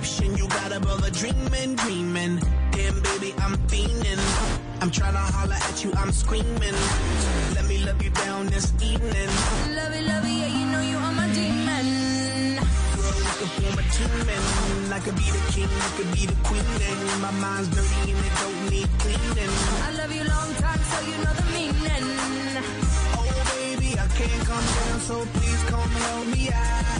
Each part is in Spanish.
Inception, you got a brother dreaming, dreaming. Damn, baby, I'm fiending. I'm trying to holler at you, I'm screaming. Let me love you down this evening. Love it, love it, yeah, you know you are my demon looking for my team and I could be the king, you could be the queen and my mind's dirty and it don't need cleaning. I love you long time, so you know the meaning. Oh baby, I can't come down, so please come help me out.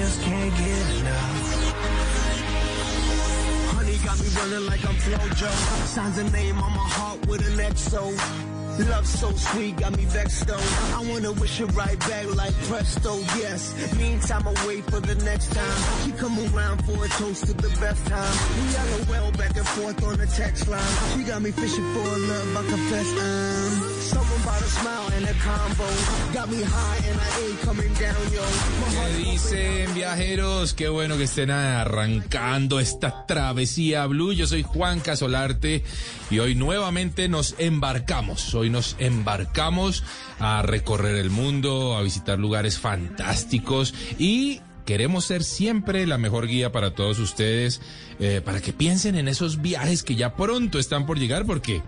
Just can't get enough. Honey got me running like I'm Flojo. Signs a name on my heart with an XO. Love so sweet, got me vexed though. I wanna wish it right back like presto, yes. Meantime, I wait for the next time. She come around for a toast to the best time. We yellow well back and forth on the text line. She got me fishing for love, I confess I'm. ¿Qué dicen viajeros? Qué bueno que estén arrancando esta travesía blue. Yo soy Juan Casolarte y hoy nuevamente nos embarcamos. Hoy nos embarcamos a recorrer el mundo, a visitar lugares fantásticos y queremos ser siempre la mejor guía para todos ustedes, eh, para que piensen en esos viajes que ya pronto están por llegar porque...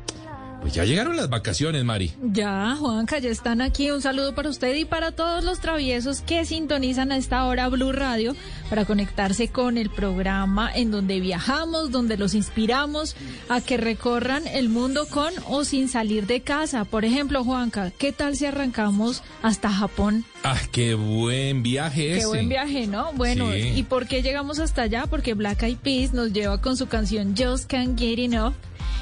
Pues ya llegaron las vacaciones, Mari. Ya, Juanca, ya están aquí. Un saludo para usted y para todos los traviesos que sintonizan a esta hora Blue Radio para conectarse con el programa en donde viajamos, donde los inspiramos a que recorran el mundo con o sin salir de casa. Por ejemplo, Juanca, ¿qué tal si arrancamos hasta Japón? Ah, qué buen viaje ese. Qué buen viaje, ¿no? Bueno, Sí. ¿y por qué llegamos hasta allá? Porque Black Eyed Peas nos lleva con su canción Just Can't Get Enough.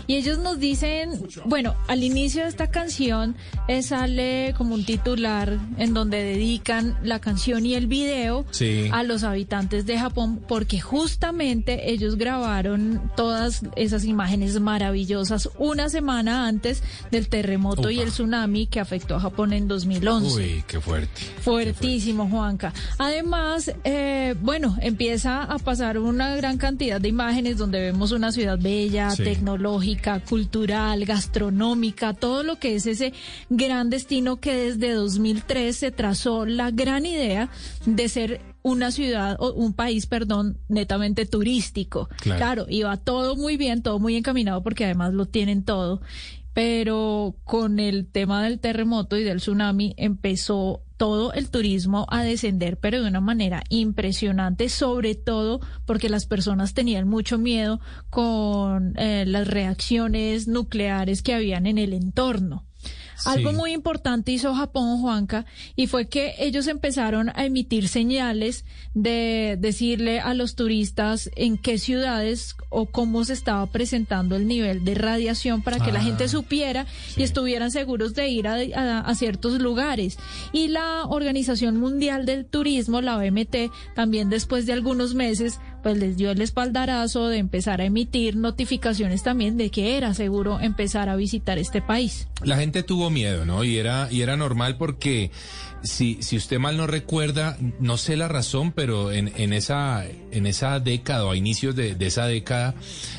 Y ellos nos dicen, bueno, al inicio de esta canción eh, sale como un titular en donde dedican la canción y el video Sí. a los habitantes de Japón porque justamente ellos grabaron todas esas imágenes maravillosas una semana antes del terremoto y el tsunami que afectó a Japón en 2011. Uy, qué fuerte. Fuertísimo, Juanca. Además, eh, bueno, empieza a pasar una gran cantidad de imágenes donde vemos una ciudad bella, Sí. tecnológica, cultural, gastronómica, todo lo que es ese gran destino que desde 2003 se trazó la gran idea de ser una ciudad o un país, perdón, netamente turístico. Claro. claro, iba todo muy bien, todo muy encaminado porque además lo tienen todo. Pero con el tema del terremoto y del tsunami empezó todo el turismo a descender, pero de una manera impresionante, sobre todo porque las personas tenían mucho miedo con eh, las reacciones nucleares que habían en el entorno. Algo muy importante hizo Japón, Juanca, y fue que ellos empezaron a emitir señales de decirle a los turistas en qué ciudades o cómo se estaba presentando el nivel de radiación para que la Ah, gente supiera sí. y estuvieran seguros de ir a, a- a ciertos lugares. Y la Organización Mundial del Turismo, la OMT, también después de algunos meses pues les dio el espaldarazo de empezar a emitir notificaciones también de que era seguro empezar a visitar este país. La gente tuvo miedo, ¿no? Y era, y era normal porque si, si usted mal no recuerda, no sé la razón, pero en, en, esa, en esa década o a inicios de, de esa década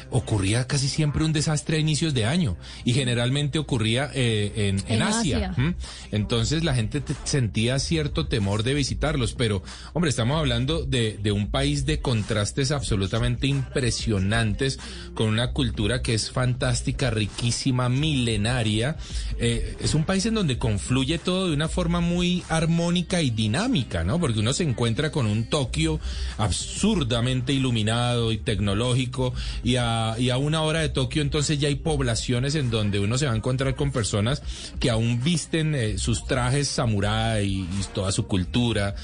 ocurría casi siempre un desastre a inicios de año y generalmente ocurría eh, en, en, En Asia. Entonces la gente te- sentía cierto temor de visitarlos, pero hombre, estamos hablando de, de un país de contrastes absolutamente impresionantes, con una cultura que es fantástica, riquísima, milenaria. Eh, es un país en donde confluye todo de una forma muy armónica y dinámica, ¿no? Porque uno se encuentra con un Tokio absurdamente iluminado y tecnológico y a, y a una hora de Tokio entonces ya hay poblaciones en donde uno se va a encontrar con personas que aún visten eh, sus trajes samurái y, y toda su cultura.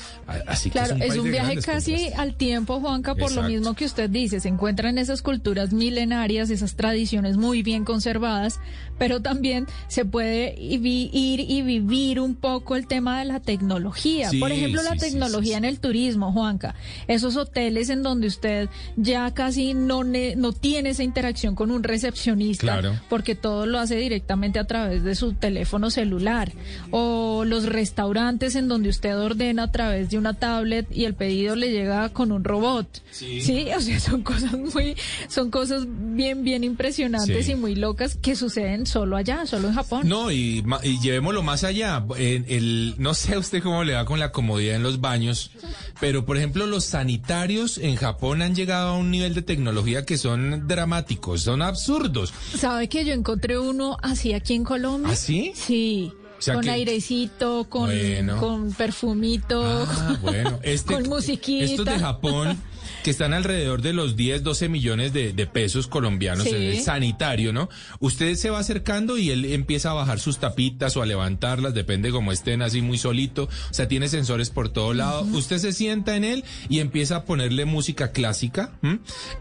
Así Claro, que es un de viaje grandes casi al tiempo, Juanca, por lo mismo que usted dice, se encuentran esas culturas milenarias, esas tradiciones muy bien conservadas, pero también se puede ir y vivir un poco el tema de la tecnología. Sí, por ejemplo, la sí, tecnología sí, en el turismo, Juanca, esos hoteles en donde usted ya casi no, ne- no tiene esa interacción con un recepcionista, Claro. porque todo lo hace directamente a través de su teléfono celular, o los restaurantes en donde usted ordena a través de una tablet y el pedido le llega con un robot. Sí, o sea, son cosas muy, son cosas bien, bien impresionantes y muy locas que suceden solo allá, solo en Japón. No, y, y llevémoslo más allá. En el, no sé usted cómo le va con la comodidad en los baños, pero por ejemplo los sanitarios en Japón han llegado a un nivel de tecnología que son dramáticos, son absurdos. ¿Sabe que yo encontré uno así aquí en Colombia? ¿Ah, sí? Sí. O sea con que- airecito, con, Bueno. con perfumito, Ah, bueno, este, con musiquita. Estos de Japón, que están alrededor de los 10, 12 millones de, de pesos colombianos Sí. en el sanitario, ¿no? Usted se va acercando y él empieza a bajar sus tapitas o a levantarlas, depende como estén así muy solito. O sea, tiene sensores por todo lado. Usted se sienta en él y empieza a ponerle música clásica.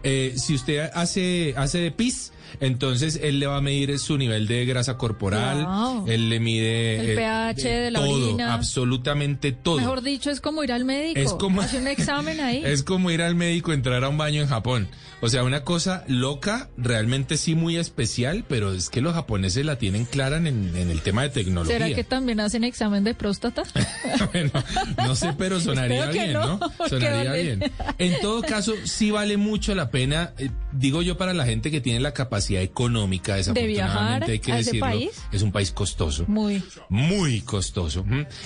Eh, si usted hace, hace de pis, entonces él le va a medir su nivel de grasa corporal, Wow. él le mide El pH de la todo, orina. absolutamente todo. Mejor dicho, es como ir al médico. Es como- Hace un examen ahí. Es como ir al médico, entrar a un baño en Japón. O sea, una cosa loca, realmente sí muy especial, pero es que los japoneses la tienen clara en, en el tema de tecnología. ¿Será que también hacen examen de próstata? bueno, no sé, pero sonaría bien, no, Sonaría vale. bien. En todo caso, sí vale mucho la pena, eh, digo yo, para la gente que tiene la capacidad económica, desafortunadamente, viajar hay que a ese decirlo, país? es un país costoso. Muy. Muy costoso.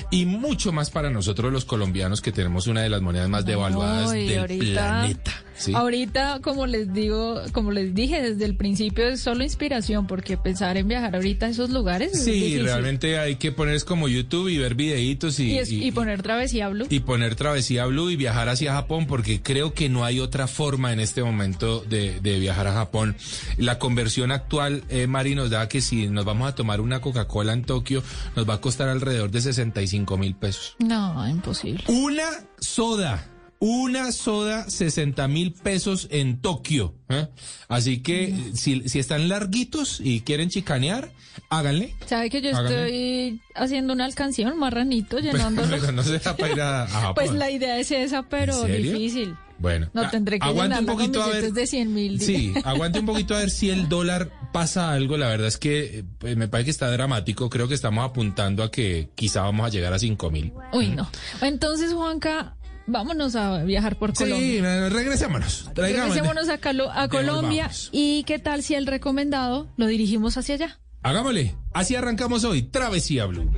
Y mucho más para nosotros los colombianos que tenemos una de las monedas más devaluadas Ay, del ahorita- planeta. ¿sí? Ahorita, como les digo, como les dije desde el principio, es solo inspiración, porque pensar en viajar ahorita a esos lugares es Sí, realmente hay que poner es como YouTube y ver videitos y, Y, es- y- y poner travesía blue. y poner travesía blue y viajar hacia Japón porque creo que no hay otra forma en este momento de, de viajar a Japón. La conversión actual, eh, Mari, nos da que si nos vamos a tomar una Coca-Cola en Tokio, nos va a costar alrededor de 65 mil pesos. No, imposible. Una soda. Una soda, 60 mil pesos en Tokio. ¿eh? Así que eh, si, si están larguitos y quieren chicanear, háganle. ¿Sabe que yo estoy haciendo una alcancía, un marranito, llenándolo? Pero no se da para ir a, a Japón. pues la idea es esa, pero difícil. Bueno, No tendré que aguante un poquito a ver. de 100 mil. Sí, aguante un poquito a ver si el dólar pasa algo. La verdad es que eh, pues, me parece que está dramático. Creo que estamos apuntando a que quizá vamos a llegar a 5 mil. Uy, no. Entonces, Juanca, vámonos a viajar por Sí, Colombia. eh, regresémonos. Regresémonos a, Calo- a Colombia Devolvamos. y qué tal si el recomendado lo dirigimos hacia allá. Hagámosle. Así arrancamos hoy. Travesía Blue.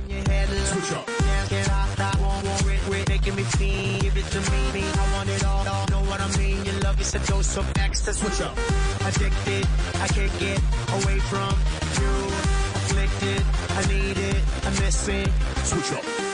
Switch up.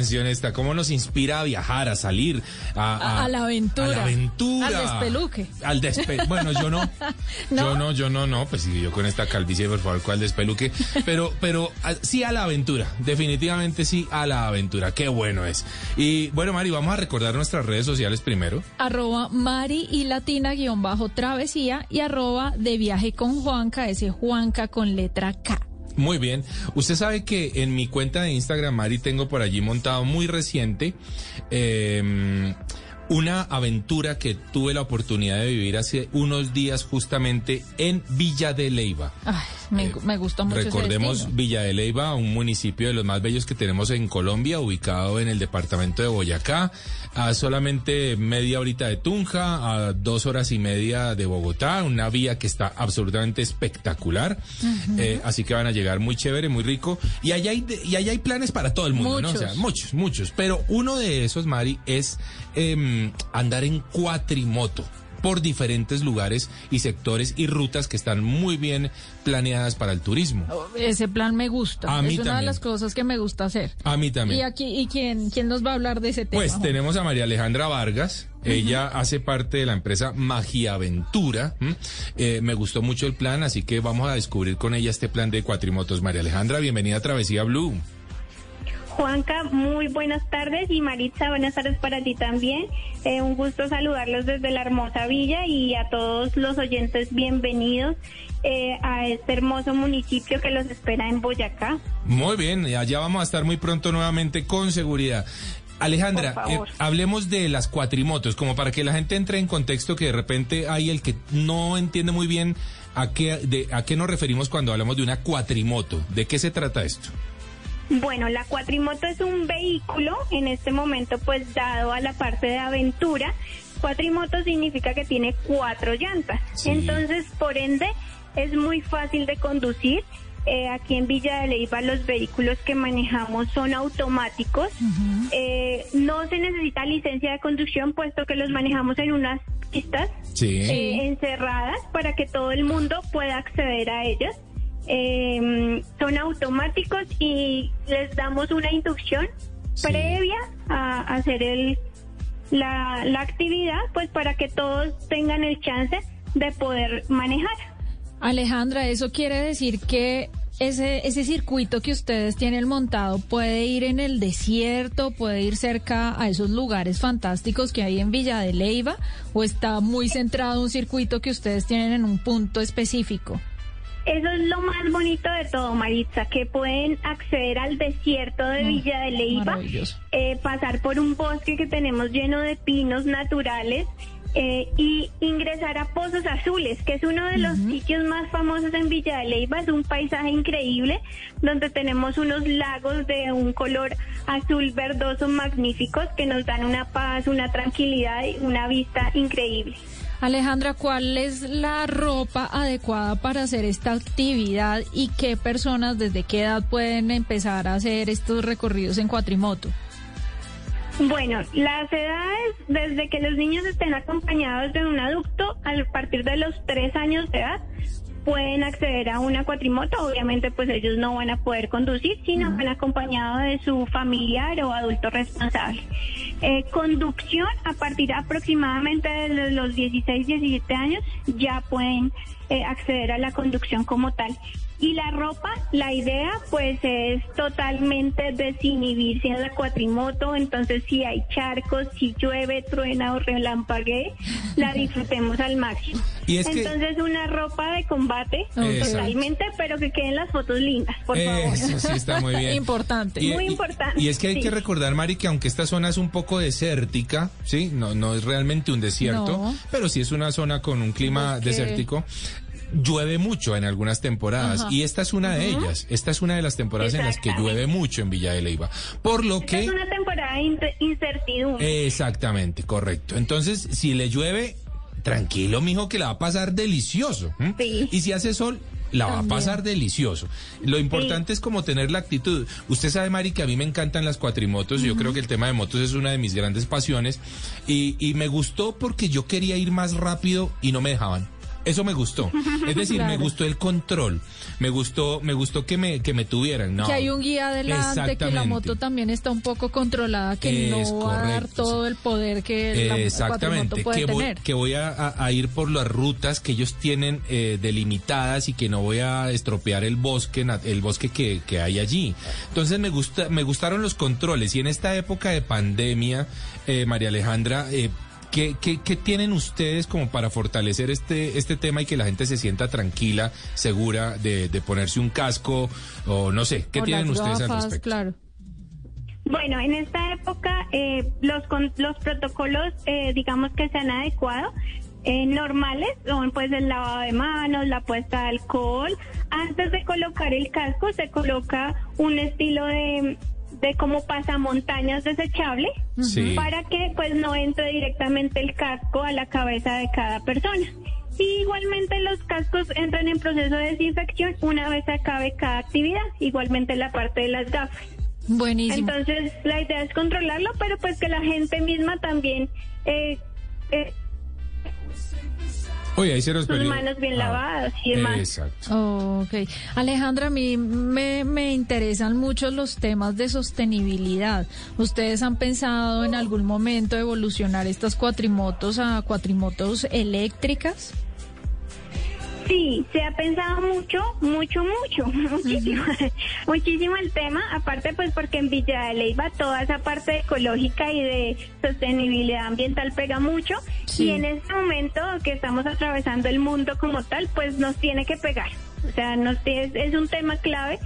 Canción esta. ¿Cómo nos inspira a viajar, a salir, a, A- a la aventura. A la aventura. Al despeluque. Al despe Bueno, yo no. Yo no, yo no, no. Pues sí, yo con esta calvicie, por favor, ¿cuál despeluque? Pero, pero a- sí a la aventura. Definitivamente sí a la aventura. Qué bueno es. Y bueno, Mari, vamos a recordar nuestras redes sociales primero. arroba Mari y Latina guion bajo travesía y arroba de viaje con Juanca, ese Juanca con letra K. Muy bien. Usted sabe que en mi cuenta de Instagram, Mari, tengo por allí montado muy reciente eh, una aventura que tuve la oportunidad de vivir hace unos días justamente en Villa de Leyva. Ay, me, Eh, me gusta mucho Recordemos. Villa de Leyva, un municipio de los más bellos que tenemos en Colombia, ubicado en el departamento de Boyacá, a solamente media horita de Tunja, a dos horas y media de Bogotá, una vía que está absolutamente espectacular, Eh, así que van a llegar muy chévere, muy rico, y allá hay, y allá hay planes para todo el mundo, ¿no? O sea, muchos, muchos, pero uno de esos, Mari, es em, andar en cuatrimoto por diferentes lugares y sectores y rutas que están muy bien planeadas para el turismo. Ese plan me gusta. A mí es una de las cosas que me gusta hacer. A mí Y también. aquí, ¿y quién, quién nos va a hablar de ese tema? Pues tenemos a María Alejandra Vargas. Ella hace parte de la empresa Magiaventura. Eh, me gustó mucho el plan, así que vamos a descubrir con ella este plan de cuatrimotos. María Alejandra, bienvenida a Travesía Blue. Juanca, muy buenas tardes y Maritza, buenas tardes para ti también. Eh, un gusto saludarlos desde la hermosa villa y a todos los oyentes bienvenidos eh, a este hermoso municipio que los espera en Boyacá. Muy bien, allá vamos a estar muy pronto nuevamente con seguridad. Alejandra, eh, hablemos de las cuatrimotos, como para que la gente entre en contexto que de repente hay el que no entiende muy bien a qué, de, a qué nos referimos cuando hablamos de una cuatrimoto. ¿De qué se trata esto? Bueno, la cuatrimoto es un vehículo en este momento pues dado a la parte de aventura. Cuatrimoto significa que tiene cuatro llantas. Sí. Entonces, por ende, es muy fácil de conducir. Eh, aquí en Villa de Leyva los vehículos que manejamos son automáticos. Eh, no se necesita licencia de conducción puesto que los manejamos en unas pistas Sí. eh, encerradas para que todo el mundo pueda acceder a ellas. Eh, son automáticos y les damos una inducción Sí. previa a hacer el, la, la actividad, pues para que todos tengan el chance de poder manejar. Alejandra, eso quiere decir que ese, ese circuito que ustedes tienen montado puede ir en el desierto, puede ir cerca a esos lugares fantásticos que hay en Villa de Leyva, o está muy centrado un circuito que ustedes tienen en un punto específico. Eso es lo más bonito de todo, Maritza, que pueden acceder al desierto de Villa de Leyva, maravilloso. eh, pasar por un bosque que tenemos lleno de pinos naturales eh, y ingresar a Pozos Azules, que es uno de los sitios más famosos en Villa de Leyva. Es un paisaje increíble donde tenemos unos lagos de un color azul verdoso magníficos que nos dan una paz, una tranquilidad y una vista increíble. Alejandra, ¿cuál es la ropa adecuada para hacer esta actividad y qué personas desde qué edad pueden empezar a hacer estos recorridos en cuatrimoto? Bueno, las edades, desde que los niños estén acompañados de un adulto, a partir de los tres años de edad, pueden acceder a una cuatrimoto. Obviamente, pues ellos no van a poder conducir, sino van acompañados de su familiar o adulto responsable. Eh, conducción, a partir aproximadamente de los 16, 17 años, ya pueden eh, acceder a la conducción como tal. Y la ropa, la idea pues es totalmente desinhibirse en la cuatrimoto, entonces si hay charcos, si llueve, truena o relampaguee, la disfrutemos al máximo. Y es que- entonces una ropa de combate Exacto. totalmente, pero que queden las fotos lindas, por favor. Eso sí está muy bien. Importante. Muy importante, Y es que hay sí. que recordar, Mari, que aunque esta zona es un poco desértica, ¿sí? No, no es realmente un desierto, No. pero sí es una zona con un clima desértico. Llueve mucho en algunas temporadas Ajá. y esta es una de ellas. Esta es una de las temporadas en las que llueve mucho en Villa de Leyva. Por lo Esta que... es una temporada de in- incertidumbre. Exactamente, correcto. Entonces, si le llueve, tranquilo, mijo, que la va a pasar delicioso. Sí. Y si hace sol, la va a pasar delicioso. Lo importante es como tener la actitud. Usted sabe, Mari, que a mí me encantan las cuatrimotos. Yo creo que el tema de motos es una de mis grandes pasiones. Y, y me gustó porque yo quería ir más rápido y no me dejaban. Eso me gustó. Es decir, me gustó el control. Me gustó, me gustó que me, que me tuvieran. No. Que hay un guía adelante, que la moto también está un poco controlada, que Es no va a dar todo sí. el poder que la Exactamente, puede que voy, tener. que voy a, a- ir por las rutas que ellos tienen eh, delimitadas y que no voy a estropear el bosque, el bosque que, que hay allí. Entonces me gusta, me gustaron los controles y en esta época de pandemia, eh, María Alejandra, eh, ¿Qué, qué, qué tienen ustedes como para fortalecer este, este tema y que la gente se sienta tranquila, segura de, de ponerse un casco o no sé? ¿Qué O tienen ustedes al respecto? Claro. Bueno, en esta época eh, los, con- los protocolos, eh, digamos que se han adecuado. eh, normales son pues el lavado de manos, la puesta de alcohol. Antes de colocar el casco se coloca un estilo de, de como pasamontañas desechable Sí. para que pues no entre directamente el casco a la cabeza de cada persona. Y igualmente los cascos entran en proceso de desinfección una vez acabe cada actividad, igualmente la parte de las gafas. Buenísimo. Entonces, la idea es controlarlo, pero pues que la gente misma también eh, eh, Oye, ahí se nos sus perdió. manos bien Ah, lavadas y demás. Exacto. Ok. Alejandra, a mí me, me interesan mucho los temas de sostenibilidad. ¿Ustedes han pensado en algún momento evolucionar estas cuatrimotos a cuatrimotos eléctricas? Sí, se ha pensado mucho, mucho, mucho, muchísimo, muchísimo el tema, aparte pues porque en Villa de Leyva toda esa parte ecológica y de sostenibilidad ambiental pega mucho Sí. y en este momento que estamos atravesando el mundo como tal, pues nos tiene que pegar, o sea, nos es, es un tema clave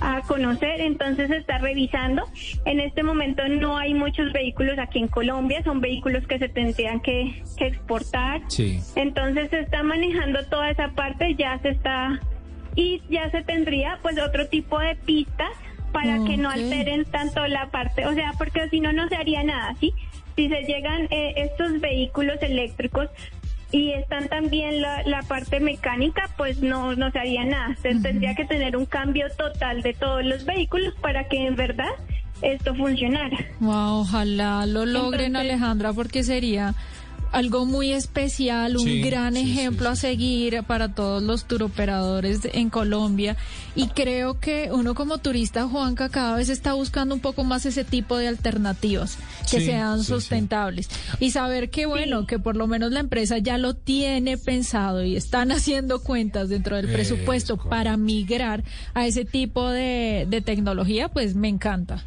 a conocer, entonces se está revisando. En este momento no hay muchos vehículos aquí en Colombia, son vehículos que se tendrían que, que exportar. Sí. Entonces se está manejando toda esa parte, ya se está y ya se tendría pues otro tipo de pistas para que no alteren tanto la parte, o sea, porque si no no se haría nada, ¿sí? Si se llegan eh, estos vehículos eléctricos y están también la, la parte mecánica, pues no, no se haría nada. Se tendría que tener un cambio total de todos los vehículos para que en verdad esto funcionara. Wow, ojalá lo logren, Entonces- Alejandra, porque sería algo muy especial, un Sí, gran sí, sí, ejemplo a seguir para todos los turoperadores en Colombia. Y creo que uno como turista, Juanca, cada vez está buscando un poco más ese tipo de alternativas que Sí, sean sí, sí. sustentables. Y saber que, bueno, que por lo menos la empresa ya lo tiene pensado y están haciendo cuentas dentro del Es presupuesto correcto. para migrar a ese tipo de, de tecnología, pues me encanta.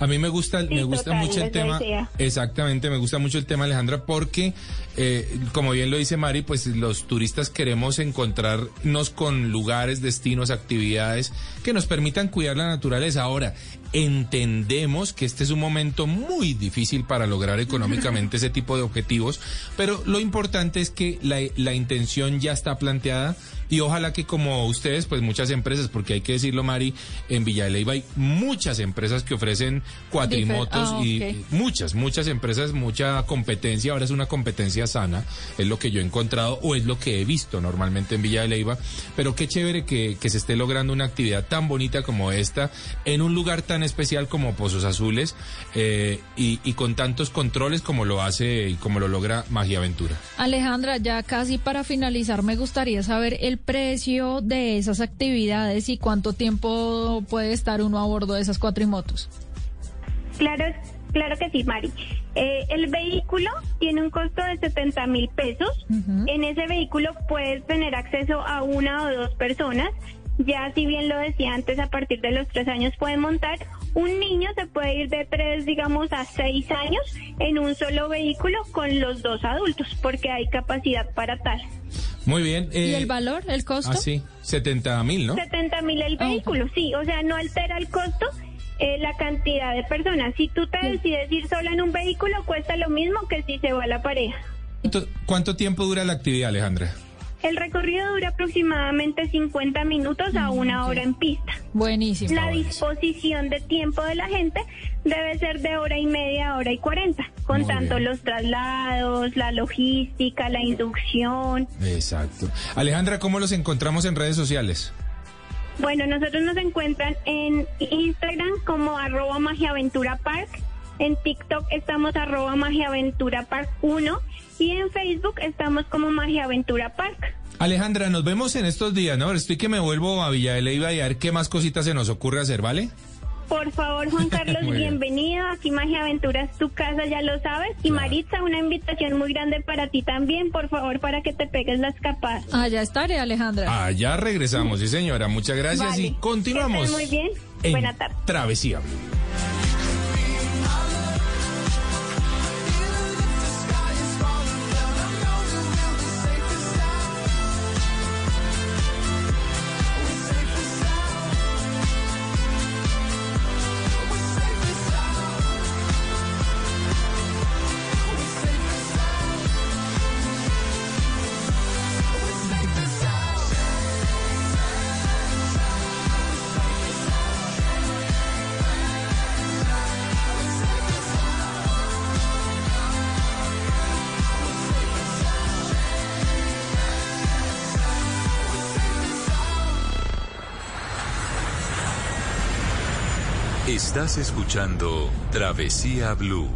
A mí me gusta, me gusta total, mucho el tema. Exactamente, me gusta mucho el tema, Alejandra, porque, eh, como bien lo dice Mari, pues los turistas queremos encontrarnos con lugares, destinos, actividades que nos permitan cuidar la naturaleza. Ahora, entendemos que este es un momento muy difícil para lograr económicamente ese tipo de objetivos, pero lo importante es que la, la intención ya está planteada y ojalá que como ustedes, pues muchas empresas, porque hay que decirlo, Mari, en Villa de Leyva hay muchas empresas que ofrecen cuatrimotos ah, y muchas, muchas empresas, mucha competencia. Ahora es una competencia sana, es lo que yo he encontrado o es lo que he visto normalmente en Villa de Leyva. Pero qué chévere que, que se esté logrando una actividad tan bonita como esta en un lugar tan especial como Pozos Azules eh, y, y con tantos controles como lo hace y como lo logra Magia Aventura. Alejandra, ya casi para finalizar, me gustaría saber el precio de esas actividades y cuánto tiempo puede estar uno a bordo de esas cuatrimotos. Claro, claro que sí, Mari. Eh, el vehículo tiene un costo de 70 mil pesos. En ese vehículo puedes tener acceso a una o dos personas. Ya, si bien lo decía antes, a partir de los tres años pueden montar. Un niño se puede ir de tres, digamos, a seis años en un solo vehículo con los dos adultos, porque hay capacidad para tal. Muy bien. ¿Y eh, el valor, el costo? Ah, sí, 70 mil, ¿no? 70 mil el Ah, vehículo, sí, o sea, no altera el costo. eh, la cantidad de personas. Si tú te decides ir sola en un vehículo, cuesta lo mismo que si se va la pareja. ¿Cuánto, cuánto tiempo dura la actividad, Alejandra? El recorrido dura aproximadamente 50 minutos a una hora en pista. Buenísimo. La disposición de tiempo de la gente debe ser de hora y media a hora y 40, Muy contando bien. los traslados, la logística, la inducción. Exacto. Alejandra, ¿cómo los encontramos en redes sociales? Bueno, nosotros nos encuentran en Instagram como arroba magiaventura park En TikTok estamos arroba Magiaventura Park 1 y en Facebook estamos como Magiaventura Park. Alejandra, nos vemos en estos días, ¿no? Estoy que me vuelvo a Villa de Leyva y a ver qué más cositas se nos ocurre hacer, ¿vale? Por favor, Juan Carlos, bienvenido. Aquí Magia Aventura es tu casa, ya lo sabes. Y Maritza, una invitación muy grande para ti también, por favor, para que te pegues la escapada. Allá estaré, Alejandra. Allá regresamos, sí señora. Muchas gracias Vale. y continuamos. Que estén muy bien. en Buena tarde. Travesía. Estás escuchando Travesía Blue.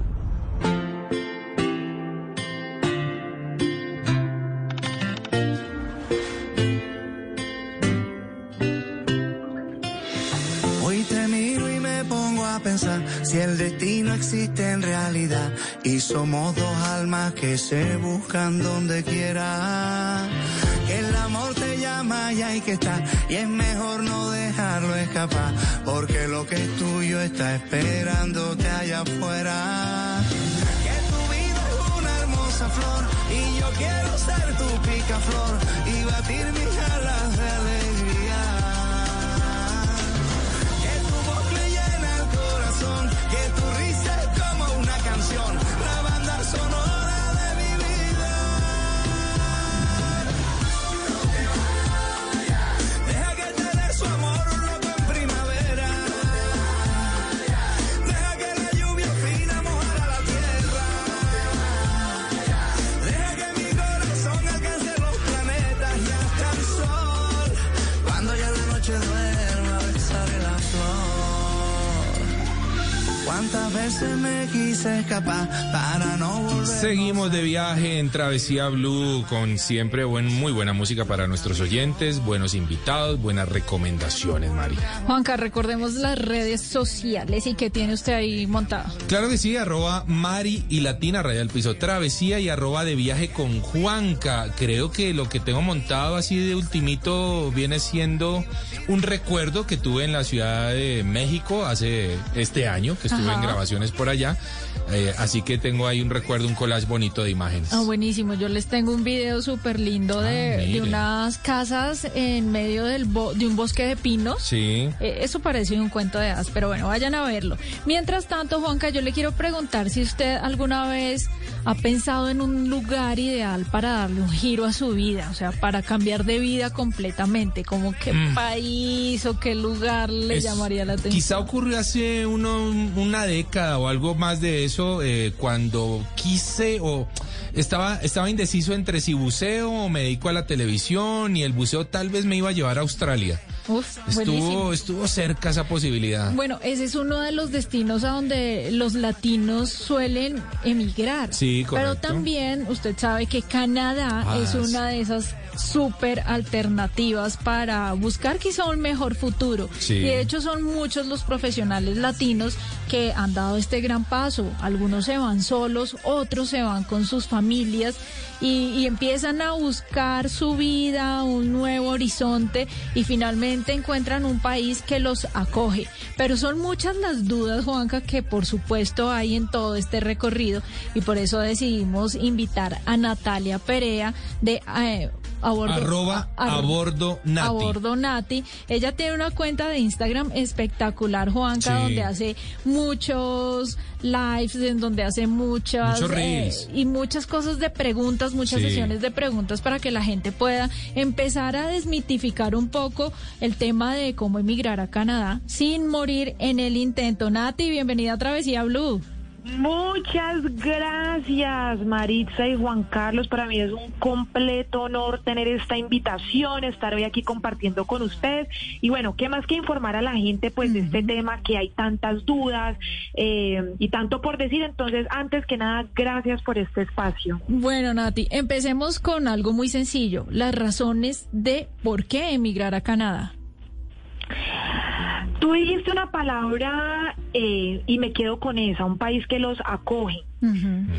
Hoy te miro y me pongo a pensar si el destino existe en realidad y somos dos almas que se buscan donde quiera. Amor te llama y hay que estar y es mejor no dejarlo escapar porque lo que es tuyo está esperándote allá afuera. Que tu vida es una hermosa flor y yo quiero ser tu picaflor y batir mis alas de alegría. Que tu voz le llena el corazón, que tu risa es como una canción, Seguimos de viaje en Travesía Blue con siempre buen, muy buena música para nuestros oyentes, buenos invitados, buenas recomendaciones, Mari. Juanca, recordemos las redes sociales y qué tiene usted ahí montado. Claro que sí, arroba Mari y Latina Raya al Piso Travesía y arroba de viaje con Juanca. Creo que lo que tengo montado así de ultimito viene siendo un recuerdo que tuve en la Ciudad de México hace este año, que estuve Ajá. en grabaciones por allá. Eh, así que tengo ahí un recuerdo, un collage bonito de imágenes. Ah, buenísimo. Yo les tengo un video súper lindo de, Ah, de unas casas en medio del bo- de un bosque de pinos. Sí. Eh, Eso parece un cuento de hadas, pero bueno, vayan a verlo. Mientras tanto, Juanca, yo le quiero preguntar si usted alguna vez ha pensado en un lugar ideal para darle un giro a su vida, o sea, para cambiar de vida completamente, como qué país o qué lugar le Mm. Es- llamaría la atención. Quizá ocurrió hace uno, una década o algo más de eso, eh, cuando quise o estaba, estaba indeciso entre si buceo o me dedico a la televisión y el buceo tal vez me iba a llevar a Australia. Uf. Estuvo, estuvo cerca esa posibilidad. Bueno, ese es uno de los destinos a donde los latinos suelen emigrar. Sí, Pero correcto. también usted sabe que Canadá Ah, es una de esas súper alternativas para buscar quizá un mejor futuro. Sí. Y de hecho son muchos los profesionales latinos que han dado este gran paso. Algunos se van solos, otros se van con sus familias y, y empiezan a buscar su vida, un nuevo horizonte y finalmente encuentran un país que los acoge. Pero son muchas las dudas, Juanca, que por supuesto hay en todo este recorrido y por eso decidimos invitar a Natalia Perea de eh, a bordo- Arroba a- a bordo Nati. a bordo Nati. Ella tiene una cuenta de Instagram espectacular, Juanca, Sí. donde hace muchos lives, en donde hace muchas eh, y muchas cosas de preguntas, muchas Sí. sesiones de preguntas para que la gente pueda empezar a desmitificar un poco el tema de cómo emigrar a Canadá sin morir en el intento. Nati, bienvenida a Travesía Blue. Muchas gracias, Maritza y Juan Carlos. Para mí es un completo honor tener esta invitación, estar hoy aquí compartiendo con ustedes. Y bueno, ¿qué más que informar a la gente pues de este tema que hay tantas dudas eh, y tanto por decir? Entonces, antes que nada, gracias por este espacio. Bueno, Nati, empecemos con algo muy sencillo, las razones de por qué emigrar a Canadá. Tú dijiste una palabra eh, y me quedo con esa, un país que los acoge.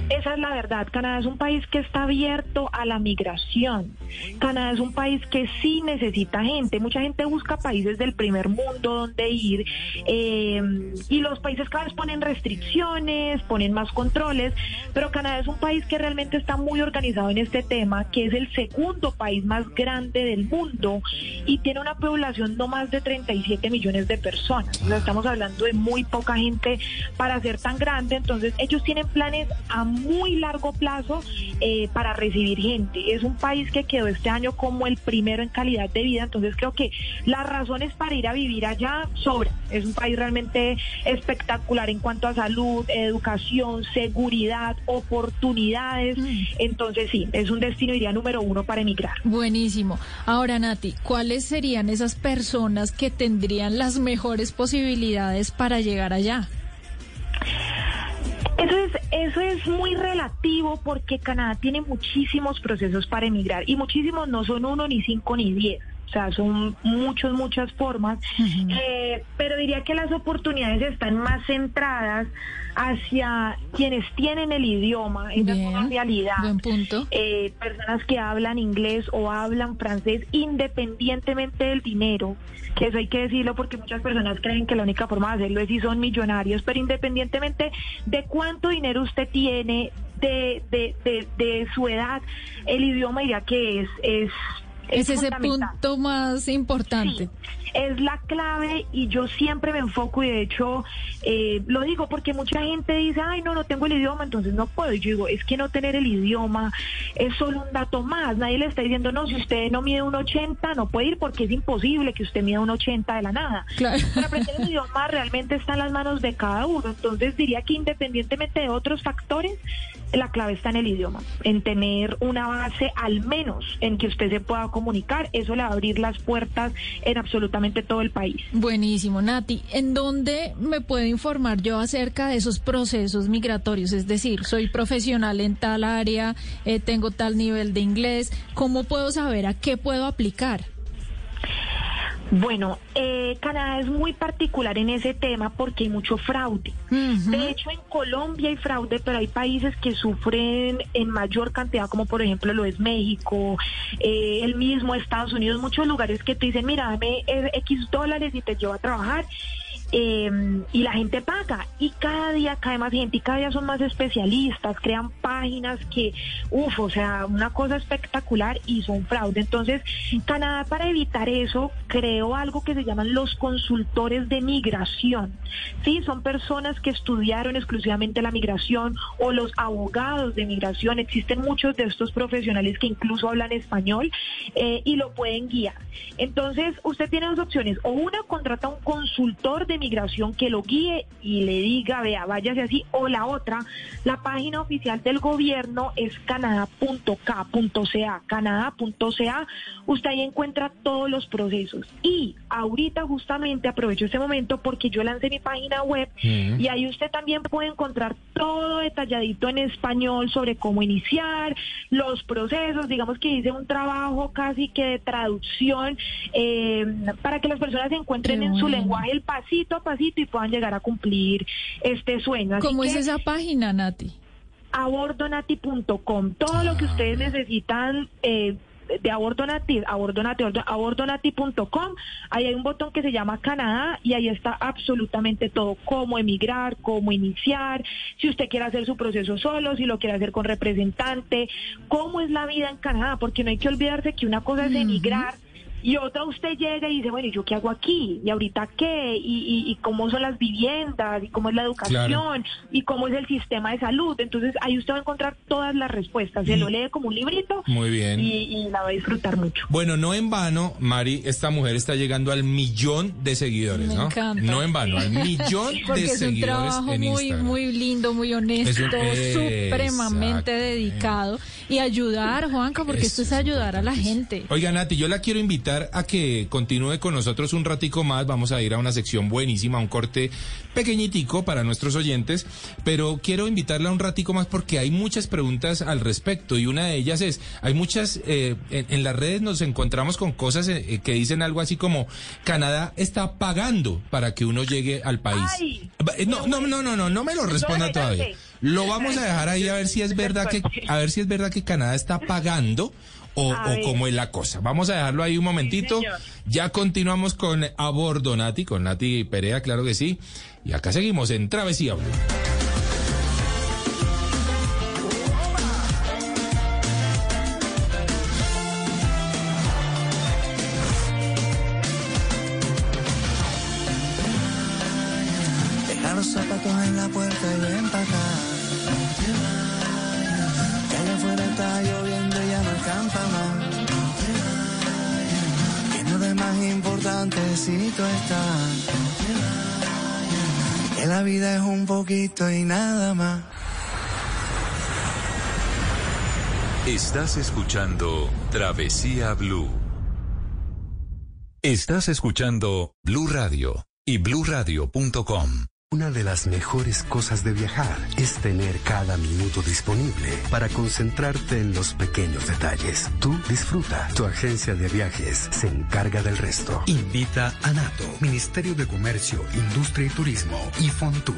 Esa es la verdad. Canadá es un país que está abierto a la migración. Canadá es un país que sí necesita gente. Mucha gente busca países del primer mundo donde ir eh, y los países cada vez ponen restricciones, ponen más controles, pero Canadá es un país que realmente está muy organizado en este tema, que es el segundo país más grande del mundo y tiene una población no más de 37 millones de personas. O sea, estamos hablando de muy poca gente para ser tan grande, entonces ellos tienen planes a muy largo plazo eh, para recibir gente. Es un país que quedó este año como el primero en calidad de vida, entonces creo que las razones para ir a vivir allá sobran. Es un país realmente espectacular en cuanto a salud, educación, seguridad, oportunidades. Mm. Entonces sí, es un destino, iría número uno para emigrar. Buenísimo. Ahora, Nati, ¿cuáles serían esas personas que tendrían las mejores posibilidades para llegar allá? Eso es, eso es muy relativo porque Canadá tiene muchísimos procesos para emigrar y muchísimos no son uno, ni cinco, ni diez. O sea, son muchas, muchas formas. Eh, pero diría que las oportunidades están más centradas hacia quienes tienen el idioma, esa es una realidad. punto. Eh, personas que hablan inglés o hablan francés independientemente del dinero, que eso hay que decirlo porque muchas personas creen que la única forma de hacerlo es si son millonarios, pero independientemente de cuánto dinero usted tiene, de, de, de, de su edad, el idioma diría que es, es es, ese punto más importante. es la clave y yo siempre me enfoco y de hecho eh, lo digo porque mucha gente dice, ay, no, no tengo el idioma, entonces no puedo. Y yo digo, es que no tener el idioma es solo un dato más. Nadie le está diciendo, no, si usted no mide un 80, no puede ir porque es imposible que usted mida un 80 de la nada. Claro. Pero aprender el idioma realmente está en las manos de cada uno. Entonces diría que independientemente de otros factores, la clave está en el idioma, en tener una base al menos en que usted se pueda comunicar. Eso le va a abrir las puertas en absolutamente todo el país. Buenísimo, Nati. ¿En dónde me puedo informar yo acerca de esos procesos migratorios? Es decir, soy profesional en tal área, eh, tengo tal nivel de inglés. ¿Cómo puedo saber a qué puedo aplicar? Bueno, eh, Canadá es muy particular en ese tema porque hay mucho fraude. De hecho, en Colombia hay fraude, pero hay países que sufren en mayor cantidad, como por ejemplo lo es México, eh, el mismo Estados Unidos, muchos lugares que te dicen, mira, dame eh, X dólares y te llevo a trabajar eh, y la gente paga y cada día cae más gente y cada día son más especialistas, crean páginas que, uff, o sea, una cosa espectacular y son fraude. Entonces, Canadá para evitar eso creó algo que se llaman los consultores de migración. Sí, son personas que estudiaron exclusivamente la migración o los abogados de migración. Existen muchos de estos profesionales que incluso hablan español eh, y lo pueden guiar. Entonces, usted tiene dos opciones. O una, contrata un consultor de migración que lo guíe y le diga, vea, váyase así, o la otra, la página oficial del gobierno es canadá.ca, canadá.ca, usted ahí encuentra todos los procesos. Y ahorita justamente aprovecho este momento porque yo lancé mi página web y ahí usted también puede encontrar todo detalladito en español sobre cómo iniciar, los procesos, digamos que hice un trabajo casi que de traducción eh, para que las personas encuentren en su lenguaje el pasito a pasito y puedan llegar a cumplir este sueño. ¿Cómo es esa página, Nati? abordonati.com. Todo lo que ah. ustedes necesitan eh, de abordonati, abordonati, abordonati.com. Ahí hay un botón que se llama Canadá y ahí está absolutamente todo, cómo emigrar, cómo iniciar, si usted quiere hacer su proceso solo, si lo quiere hacer con representante, cómo es la vida en Canadá, porque no hay que olvidarse que una cosa es emigrar Y otra usted llega y dice, bueno, ¿y yo qué hago aquí? ¿Y ahorita qué? ¿Y, y, y cómo son las viviendas? ¿Y cómo es la educación? Claro. ¿Y cómo es el sistema de salud? Entonces ahí usted va a encontrar todas las respuestas. Se lo lee como un librito Mm. Muy bien. y, y la va a disfrutar mucho. Bueno, no en vano, Mari, esta mujer está llegando al millón de seguidores, Me ¿no? encanta. No en vano, al millón Porque de es un seguidores trabajo en muy, Instagram. muy lindo, muy honesto, un- supremamente dedicado. Y ayudar, Juanca, porque esto es es ayudar a la gente. Oiga, Nati, yo la quiero invitar a que continúe con nosotros un ratico más. Vamos a ir a una sección buenísima, un corte pequeñitico para nuestros oyentes, pero quiero invitarla un ratico más porque hay muchas preguntas al respecto y una de ellas es, hay muchas, eh, en, en las redes nos encontramos con cosas eh, eh, que dicen algo así como, Canadá está pagando para que uno llegue al país. Ay, eh, no, no, no, no, no, no me lo responda todavía. Lo vamos a dejar ahí a ver si es verdad que, a ver si es verdad que Canadá está pagando o, o cómo es la cosa. Vamos a dejarlo ahí un momentito. ya continuamos con A Bordo Nati, con Nati Perea, claro que sí. Y acá seguimos en Travesía Blue. Deja los zapatos en la puerta y ven para acá. Que allá afuera está lloviendo más. Que no es más importante si tú estás. Que la vida es un poquito y nada más. Estás escuchando Travesía Blue. Estás escuchando Blue Radio y bluradio.com. Una de las mejores cosas de viajar es tener cada minuto disponible para concentrarte en los pequeños detalles. Tú disfruta. Tu agencia de viajes se encarga del resto. Invita a NATO, Ministerio de Comercio, Industria y Turismo y Fontour.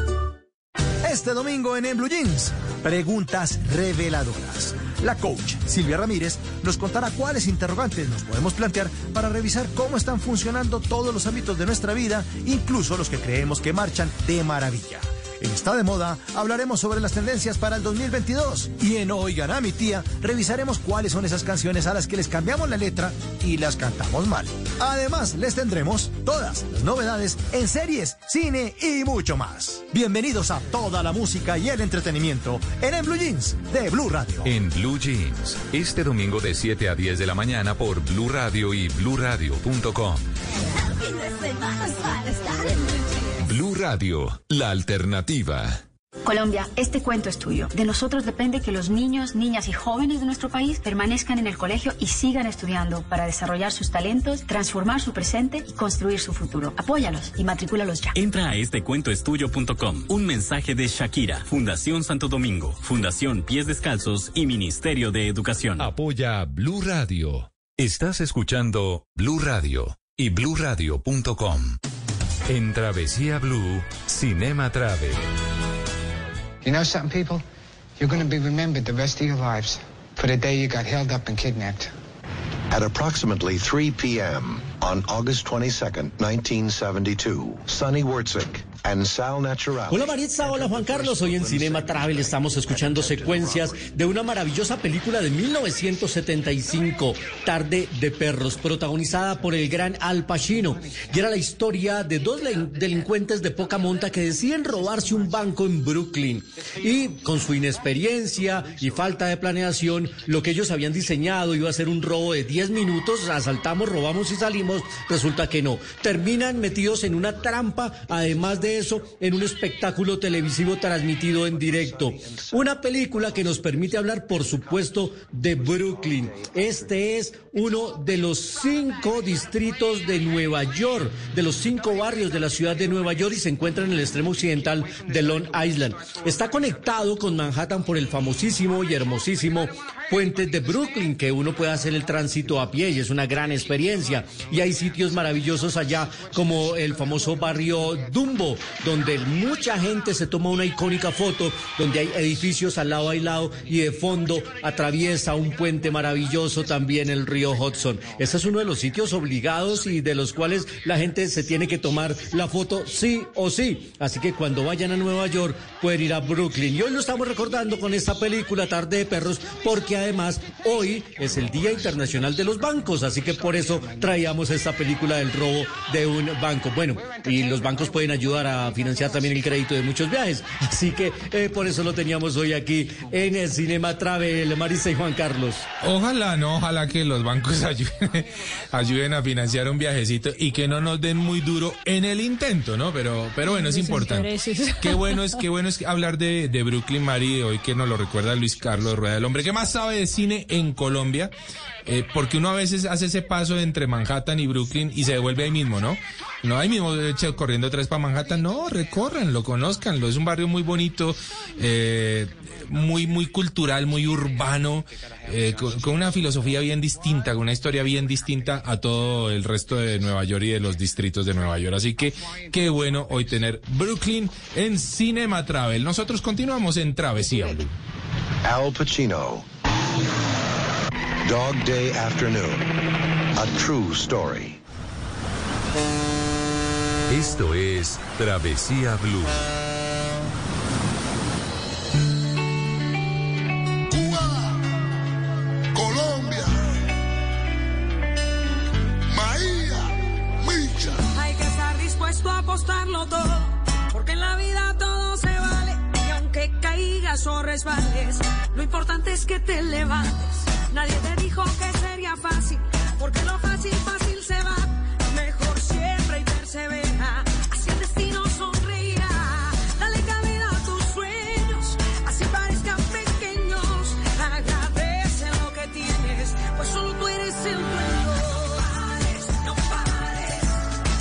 Este domingo en En Blue Jeans, preguntas reveladoras. La coach Silvia Ramírez nos contará cuáles interrogantes nos podemos plantear para revisar cómo están funcionando todos los ámbitos de nuestra vida, incluso los que creemos que marchan de maravilla. En Está de Moda hablaremos sobre las tendencias para el 2022 y en Oigan a mi tía revisaremos cuáles son esas canciones a las que les cambiamos la letra y las cantamos mal. Además, les tendremos todas las novedades en series, cine y mucho más. Bienvenidos a toda la música y el entretenimiento en En Blue Jeans de Blue Radio. En Blue Jeans, este domingo de 7 a 10 de la mañana por Blue Radio y bluradio.com. Blue Radio, la alternativa. Colombia, este cuento es tuyo. De nosotros depende que los niños, niñas y jóvenes de nuestro país permanezcan en el colegio y sigan estudiando para desarrollar sus talentos, transformar su presente y construir su futuro. Apóyalos y matrículalos ya. Entra a estecuentoestudio.com. Un mensaje de Shakira, Fundación Santo Domingo, Fundación Pies Descalzos y Ministerio de Educación. Apoya Blue Radio. Estás escuchando Blue Radio y bluradio.com. En Travesía Blue, Cinema Travel. You know something, people? You're going to be remembered the rest of your lives for the day you got held up and kidnapped. At approximately 3 p.m. on August 22nd, 1972, Sonny Wurtzik and Sal Naturale. Hola Maritza, hola Juan Carlos. Hoy en Cinema Travel estamos escuchando secuencias de una maravillosa película de 1975, Tarde de Perros, protagonizada por el gran Al Pacino. Y era la historia de dos delincuentes de poca monta que deciden robarse un banco en Brooklyn. Y con su inexperiencia y falta de planeación, lo que ellos habían diseñado iba a ser un robo de 10 minutos, asaltamos, robamos y salimos resulta que no. Terminan metidos en una trampa, además de eso, en un espectáculo televisivo transmitido en directo. Una película que nos permite hablar, por supuesto, de Brooklyn. Este es uno de los cinco distritos de Nueva York, de los cinco barrios de la ciudad de Nueva York y se encuentra en el extremo occidental de Long Island. Está conectado con Manhattan por el famosísimo y hermosísimo puente de Brooklyn, que uno puede hacer el tránsito a pie y es una gran experiencia. Hay sitios maravillosos allá como el famoso barrio Dumbo, donde mucha gente se toma una icónica foto, donde hay edificios al lado y lado y de fondo atraviesa un puente maravilloso también el río Hudson. Ese es uno de los sitios obligados y de los cuales la gente se tiene que tomar la foto sí o sí. Así que cuando vayan a Nueva York pueden ir a Brooklyn. Y hoy lo estamos recordando con esta película Tarde de Perros porque además hoy es el Día Internacional de los Bancos, así que por eso traíamos esta película del robo de un banco. Bueno, y los bancos pueden ayudar a financiar también el crédito de muchos viajes, así que eh, por eso lo teníamos hoy aquí en el Cinema Travel, Marisa y Juan Carlos. Ojalá, no, ojalá que los bancos ayuden, ayuden a financiar un viajecito y que no nos den muy duro en el intento, ¿no? Pero, pero bueno, es importante. Qué bueno es, qué bueno es hablar de, de Brooklyn, Mari, hoy que nos lo recuerda Luis Carlos Rueda, el hombre que más sabe de cine en Colombia, eh, porque uno a veces hace ese paso entre Manhattan y Brooklyn y se devuelve ahí mismo, ¿no? No ahí mismo eche, corriendo tres para Manhattan, no, recorran, lo conozcanlo, es un barrio muy bonito, eh, muy, muy cultural, muy urbano, eh, con, una filosofía bien distinta, con una historia bien distinta a todo el resto de Nueva York y de los distritos de Nueva York. Así que qué bueno hoy tener Brooklyn en Cinema Travel. Nosotros continuamos en Travesía. Al Pacino. Dog Day Afternoon. A true story. Esto es Travesía Blue. Colombia. Maía, Micha. Hay que estar dispuesto a apostarlo todo, porque en la vida todo se vale. Y aunque caigas o resbales, lo importante es que te levantes. Nadie te dijo que sería fácil, porque lo fácil, fácil se va. Mejor siempre y persevera, así el destino sonreirá. Dale cabida a tus sueños, así parezcan pequeños. Agradece lo que tienes, pues solo tú eres el dueño. No pares,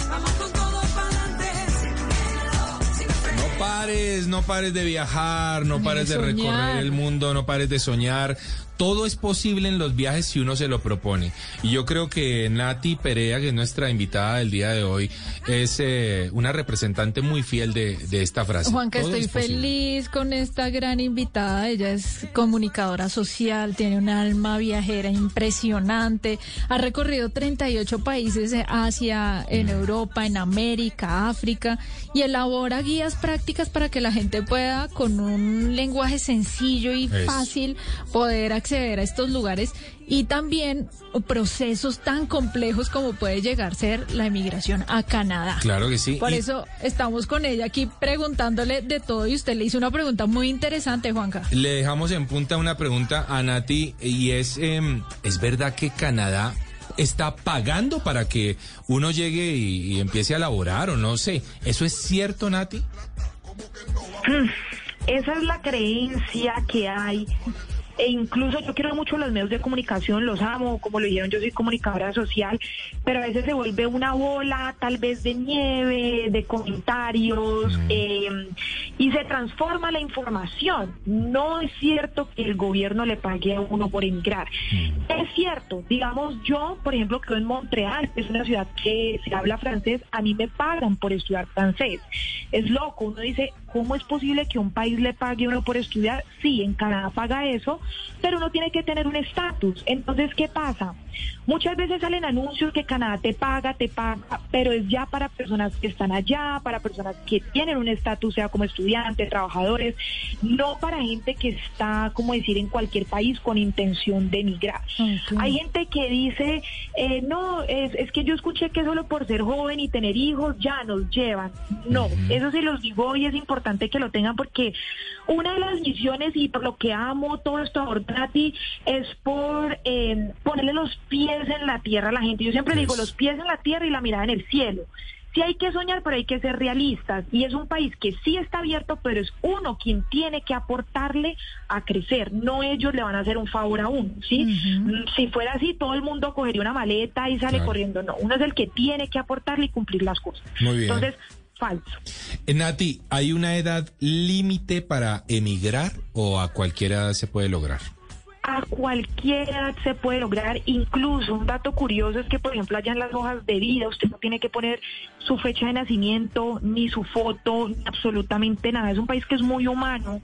vamos con todo para adelante, sin miedo, sin freno. No pares, no pares de viajar, no pares de de recorrer el mundo, no pares de soñar. Todo es posible en los viajes si uno se lo propone. Y yo creo que Nati Perea, que es nuestra invitada del día de hoy, es eh, una representante muy fiel de, de esta frase. Juanca, Todo estoy es feliz con esta gran invitada. Ella es comunicadora social, tiene un alma viajera impresionante. Ha recorrido 38 países de Asia, en Mm. Europa, en América, África y elabora guías prácticas para que la gente pueda, con un lenguaje sencillo y fácil, poder acceder a estos lugares y también procesos tan complejos como puede llegar a ser la emigración a Canadá. Claro que sí. Por Y- eso estamos con ella aquí preguntándole de todo y usted le hizo una pregunta muy interesante, Juanca. Le dejamos en punta una pregunta a Nati y es, em, ¿es verdad que Canadá está pagando para que uno llegue y, y empiece a laborar o no sé? ¿Eso es cierto, Nati? Esa es la creencia que hay. E incluso yo quiero mucho los medios de comunicación, los amo, como lo dijeron, yo soy comunicadora social, pero a veces se vuelve una bola tal vez de nieve, de comentarios, eh, y se transforma la información. No es cierto que el gobierno le pague a uno por emigrar. Es cierto, digamos yo, por ejemplo, que en Montreal, que es una ciudad que se habla francés, a mí me pagan por estudiar francés. Es loco, uno dice, ¿cómo es posible que un país le pague uno por estudiar? Sí, en Canadá paga eso, pero uno tiene que tener un estatus. Entonces, ¿qué pasa? Muchas veces salen anuncios que Canadá te paga, te paga, pero es ya para personas que están allá, para personas que tienen un estatus, sea como estudiantes, trabajadores, no para gente que está, como decir, en cualquier país con intención de emigrar. Hay gente que dice, eh, no, es, es que yo escuché que solo por ser joven y tener hijos ya nos llevan. No, eso se los digo y es importante que lo tengan porque una de las misiones y por lo que amo todo esto ahora ti es por eh, ponerle los pies en la tierra la gente. Yo siempre digo los pies en la tierra y la mirada en el cielo. Sí hay que soñar, pero hay que ser realistas. Y es un país que sí está abierto, pero es uno quien tiene que aportarle a crecer. No ellos le van a hacer un favor a uno, ¿sí? Mm, Si fuera así, todo el mundo cogería una maleta y sale Claro. corriendo. No, uno es el que tiene que aportarle y cumplir las cosas. Muy bien. Entonces, falso. Eh, Nati, ¿hay una edad límite para emigrar o a cualquier edad se puede lograr? A cualquier edad se puede lograr, incluso un dato curioso es que, por ejemplo, allá en las hojas de vida usted no tiene que poner su fecha de nacimiento, ni su foto, ni absolutamente nada. Es un país que es muy humano,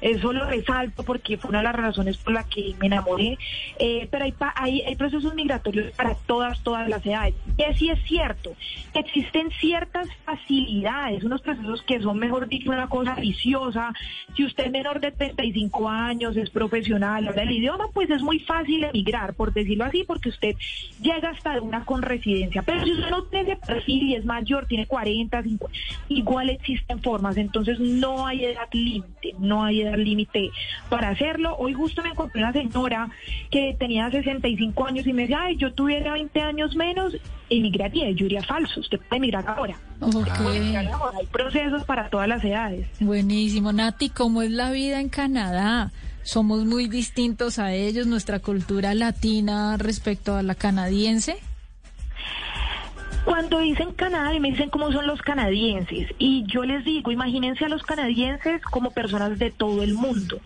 eso lo resalto porque fue una de las razones por la que me enamoré, Eh, pero hay, pa- hay, procesos migratorios para todas, todas las edades. Y sí es cierto, existen ciertas facilidades, unos procesos que son, mejor dicho, una cosa viciosa. Si usted es menor de 35 años, es profesional, habla el idioma, pues es muy fácil emigrar, por decirlo así, porque usted llega hasta una con residencia. Pero si usted no tiene perfil y es mayor, tiene 40, 50, igual existen formas. Entonces no hay edad límite, no hay edad límite para hacerlo. Hoy justo me encontré una señora que tenía 65 años y me decía, ay, yo tuviera 20 años menos, emigraría. Yo diría falso, usted puede emigrar ahora. Ahora. Hay procesos para todas las edades. Buenísimo. Nati, ¿cómo es la vida en Canadá? Somos muy distintos a ellos, nuestra cultura latina respecto a la canadiense. Cuando dicen Canadá, y me dicen cómo son los canadienses. Y yo les digo, imagínense a los canadienses como personas de todo el mundo.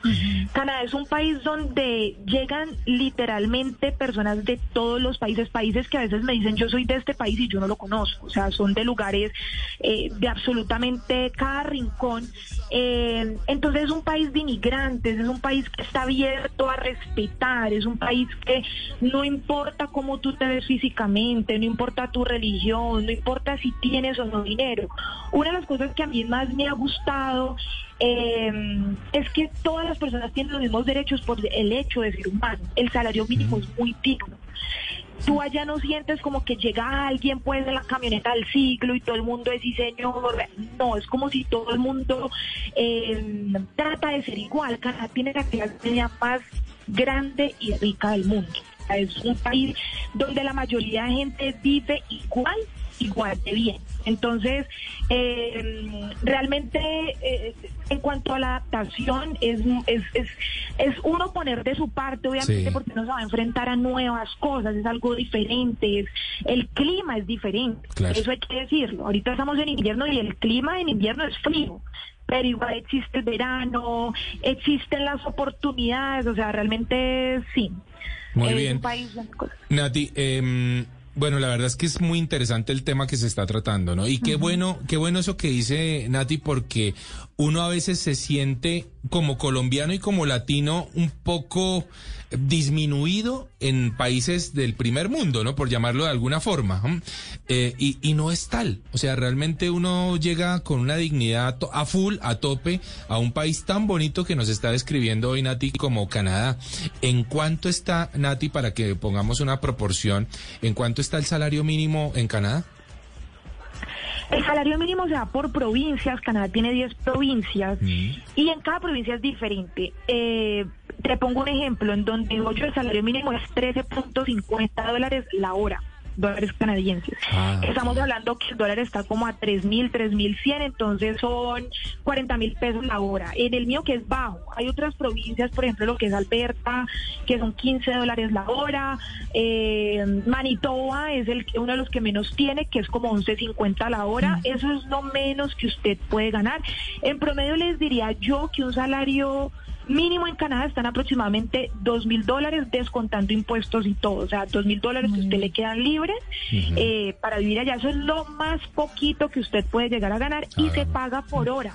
Canadá es un país donde llegan literalmente personas de todos los países, países que a veces me dicen yo soy de este país y yo no lo conozco. O sea, son de lugares eh, de absolutamente cada rincón. Eh, entonces es un país de inmigrantes, es un país que está abierto a respetar, es un país que no importa cómo tú te ves físicamente, no importa tu religión, no importa si tienes o no dinero. Una de las cosas que a mí más me ha gustado eh, es que todas las personas tienen los mismos derechos por el hecho de ser humano. El salario mínimo es muy digno. Tú allá no sientes como que llega alguien pues en la camioneta del siglo y todo el mundo es sí señor. No, es como si todo el mundo eh, trata de ser igual. Canadá tiene la clase media más grande y rica del mundo. Es un país donde la mayoría de gente vive igual, igual de bien. Entonces, eh, realmente eh, en cuanto a la adaptación, es, es, es, es uno poner de su parte, obviamente, Sí. porque uno se va a enfrentar a nuevas cosas, es algo diferente, es- el clima es diferente, Claro. eso hay que decirlo. Ahorita estamos en invierno y el clima en invierno es frío. Pero igual existe el verano, existen las oportunidades, o sea, realmente sí. Muy bien. un país. Nati, em, bueno, la verdad es que es muy interesante el tema que se está tratando, ¿no? Y qué bueno, qué bueno eso que dice Nati, porque uno a veces se siente como colombiano y como latino un poco disminuido en países del primer mundo, ¿no? Por llamarlo de alguna forma. Eh, y, y no es tal. O sea, realmente uno llega con una dignidad a full, a tope, a un país tan bonito que nos está describiendo hoy Nati como Canadá. ¿En cuánto está, Nati, para que pongamos una proporción, en cuánto está el salario mínimo en Canadá? El salario mínimo se da por provincias, Canadá tiene 10 provincias y en cada provincia es diferente. Eh, te pongo un ejemplo, en donde yo el salario mínimo es 13.50 dólares la hora, dólares canadienses. Ah, Estamos hablando que el dólar está como a 3.000, 3.100, entonces son 40 mil pesos la hora. En el mío que es bajo, hay otras provincias, por ejemplo lo que es Alberta, que son 15 dólares la hora. Eh, Manitoba es el uno de los que menos tiene, que es como 11.50 la hora. Eso es lo menos que usted puede ganar. En promedio les diría yo que un salario mínimo en Canadá están aproximadamente dos mil dólares descontando impuestos y todo. O sea, dos mil dólares que usted le quedan libres eh, para vivir allá. Eso es lo más poquito que usted puede llegar a ganar y se paga por hora,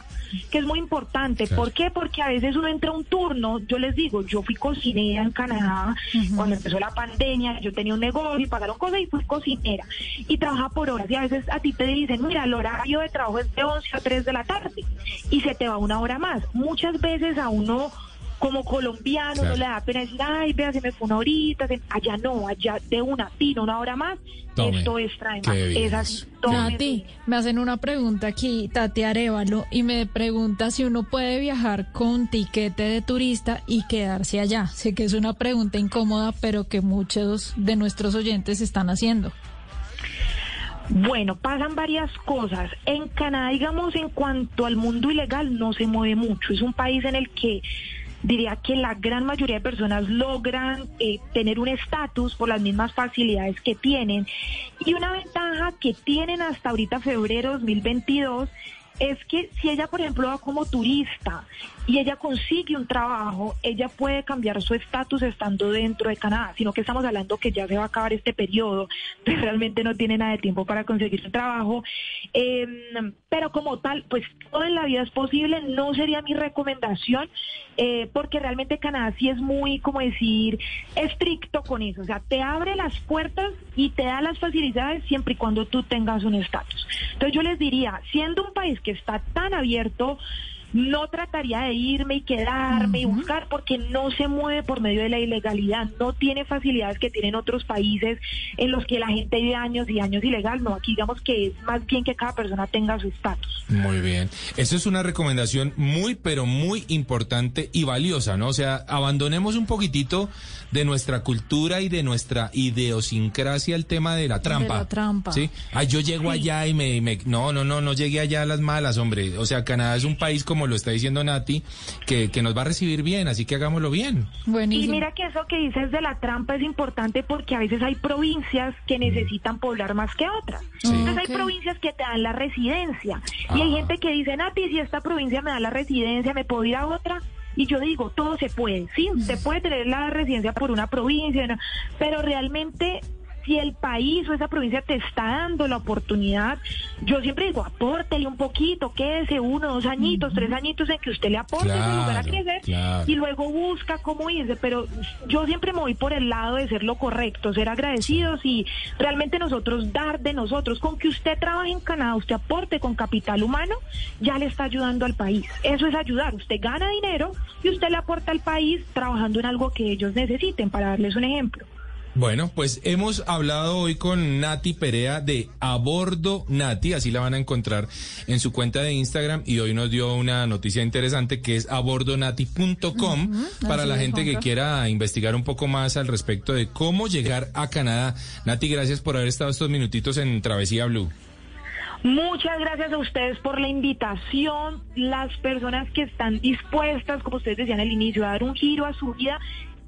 que es muy importante. ¿Por qué? Porque a veces uno entra a un turno, yo les digo, yo fui cocinera en Canadá cuando empezó la pandemia, yo tenía un negocio y pagaron cosas y fui cocinera y trabajaba por horas y a veces a ti te dicen, mira, el horario de trabajo es de 11 a 3 de la tarde y se te va una hora más. Muchas veces a uno como colombiano Claro. no le da pena decir, ay, vea, se me fue una horita, se- allá no, allá de una, tino, una hora más, Tome. esto es trae más. Es así, Nati, me hacen una pregunta aquí, Tati Arevalo, y me pregunta si uno puede viajar con tiquete de turista y quedarse allá. Sé que es una pregunta incómoda, pero que muchos de nuestros oyentes están haciendo. Bueno, pasan varias cosas. En Canadá, digamos, en cuanto al mundo ilegal, no se mueve mucho. Es un país en el que diría que la gran mayoría de personas logran eh, tener un estatus por las mismas facilidades que tienen. Y una ventaja que tienen hasta ahorita febrero 2022 es que si ella, por ejemplo, va como turista y ella consigue un trabajo, ella puede cambiar su estatus estando dentro de Canadá, sino que estamos hablando que ya se va a acabar este periodo, pero realmente no tiene nada de tiempo para conseguir un trabajo. Eh, pero como tal, pues todo en la vida es posible, no sería mi recomendación, eh, porque realmente Canadá sí es muy, como decir, estricto con eso, o sea, te abre las puertas y te da las facilidades siempre y cuando tú tengas un estatus. Entonces yo les diría, siendo un país que está tan abierto, no trataría de irme y quedarme y buscar porque no se mueve por medio de la ilegalidad, no tiene facilidades que tienen otros países en los que la gente vive años y años ilegal, no, aquí digamos que es más bien que cada persona tenga su estatus. Muy bien. Eso es una recomendación muy, pero muy importante y valiosa, ¿no? O sea, abandonemos un poquitito de nuestra cultura y de nuestra idiosincrasia el tema de la trampa. la trampa. Sí. Ay, yo llego allá y me, me- No, no, no, no llegué allá a las malas, hombre. O sea, Canadá es un país, como lo está diciendo Nati, que, que nos va a recibir bien, así que hagámoslo bien. Y mira que eso que dices de la trampa es importante porque a veces hay provincias que necesitan poblar más que otras. Sí. Entonces hay provincias que te dan la residencia. Y hay Ah. gente que dice, Nati, si esta provincia me da la residencia, ¿me puedo ir a otra? Y yo digo, todo se puede, sí, se puede tener la residencia por una provincia, ¿no? pero realmente si el país o esa provincia te está dando la oportunidad, yo siempre digo, apórtele un poquito, quédese uno, dos añitos, tres añitos en que usted le aporte ese lugar a Claro, crecer claro. y luego busca cómo irse, pero yo siempre me voy por el lado de ser lo correcto, ser agradecidos y realmente nosotros dar de nosotros, con que usted trabaje en Canadá, usted aporte con capital humano, ya le está ayudando al país. Eso es ayudar, usted gana dinero y usted le aporta al país trabajando en algo que ellos necesiten, para darles un ejemplo. Bueno, pues hemos hablado hoy con Nati Perea de Abordo Nati, así la van a encontrar en su cuenta de Instagram y hoy nos dio una noticia interesante que es abordonati.com para la gente que quiera investigar un poco más al respecto de cómo llegar a Canadá. Nati, gracias por haber estado estos minutitos en Travesía Blue. Muchas gracias a ustedes por la invitación, las personas que están dispuestas, como ustedes decían al inicio, a dar un giro a su vida.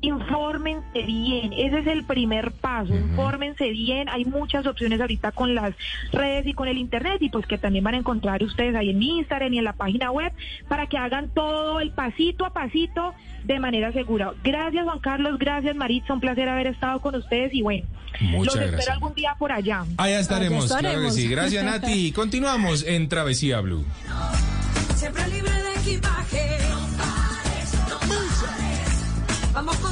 Infórmense bien, ese es el primer paso, infórmense bien, hay muchas opciones ahorita con las redes y con el internet y pues que también van a encontrar ustedes ahí en mi Instagram y en la página web para que hagan todo el pasito a pasito de manera segura. Gracias Juan Carlos, gracias Maritza, un placer haber estado con ustedes y bueno, Muchas los espero gracias. algún día por allá. Allá estaremos, claro que estaremos. sí. Gracias, Nati. Continuamos en Travesía Blue. Siempre libre de equipaje. No pares, no pares. Vamos con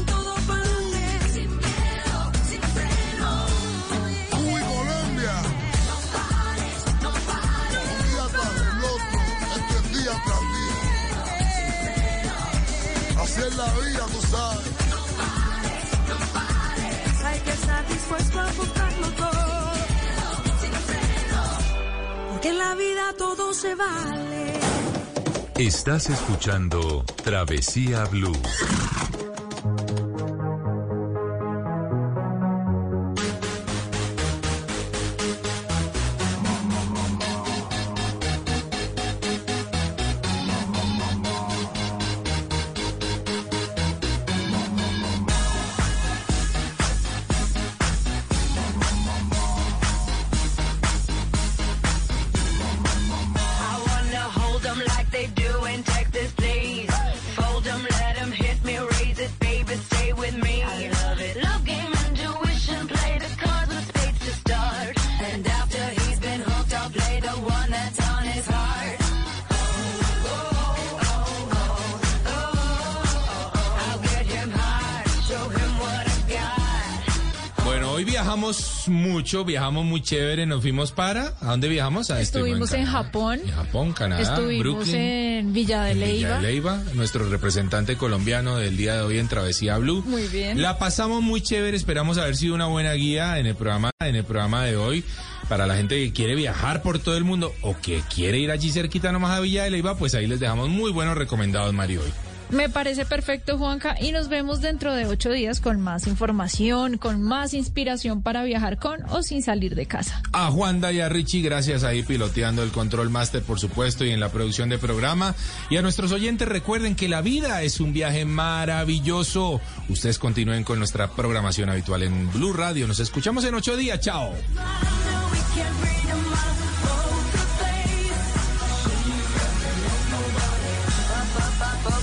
la vida, tú sabes. Hay que estar dispuesto a buscarlo todo. Porque en la vida todo se vale. Estás escuchando Travesía Blue. Viajamos mucho, viajamos muy chévere, nos fuimos para, ¿a dónde viajamos? A Estuvimos en, Japón. En Japón, Canadá, Estuvimos Brooklyn, en Villa de Leyva. Villa de Leyva, nuestro representante colombiano del día de hoy en Travesía Blue. Muy bien. La pasamos muy chévere, esperamos haber sido una buena guía en el programa, en el programa de hoy. Para la gente que quiere viajar por todo el mundo o que quiere ir allí cerquita nomás a Villa de Leyva, pues ahí les dejamos muy buenos recomendados, Mario, hoy. Me parece perfecto, Juanca, y nos vemos dentro de ocho días con más información, con más inspiración para viajar con o sin salir de casa. A Juanda y a Richie, gracias ahí piloteando el Control Master, por supuesto, y en la producción de programa. Y a nuestros oyentes, recuerden que la vida es un viaje maravilloso. Ustedes continúen con nuestra programación habitual en Blue Radio. Nos escuchamos en ocho días. Chao.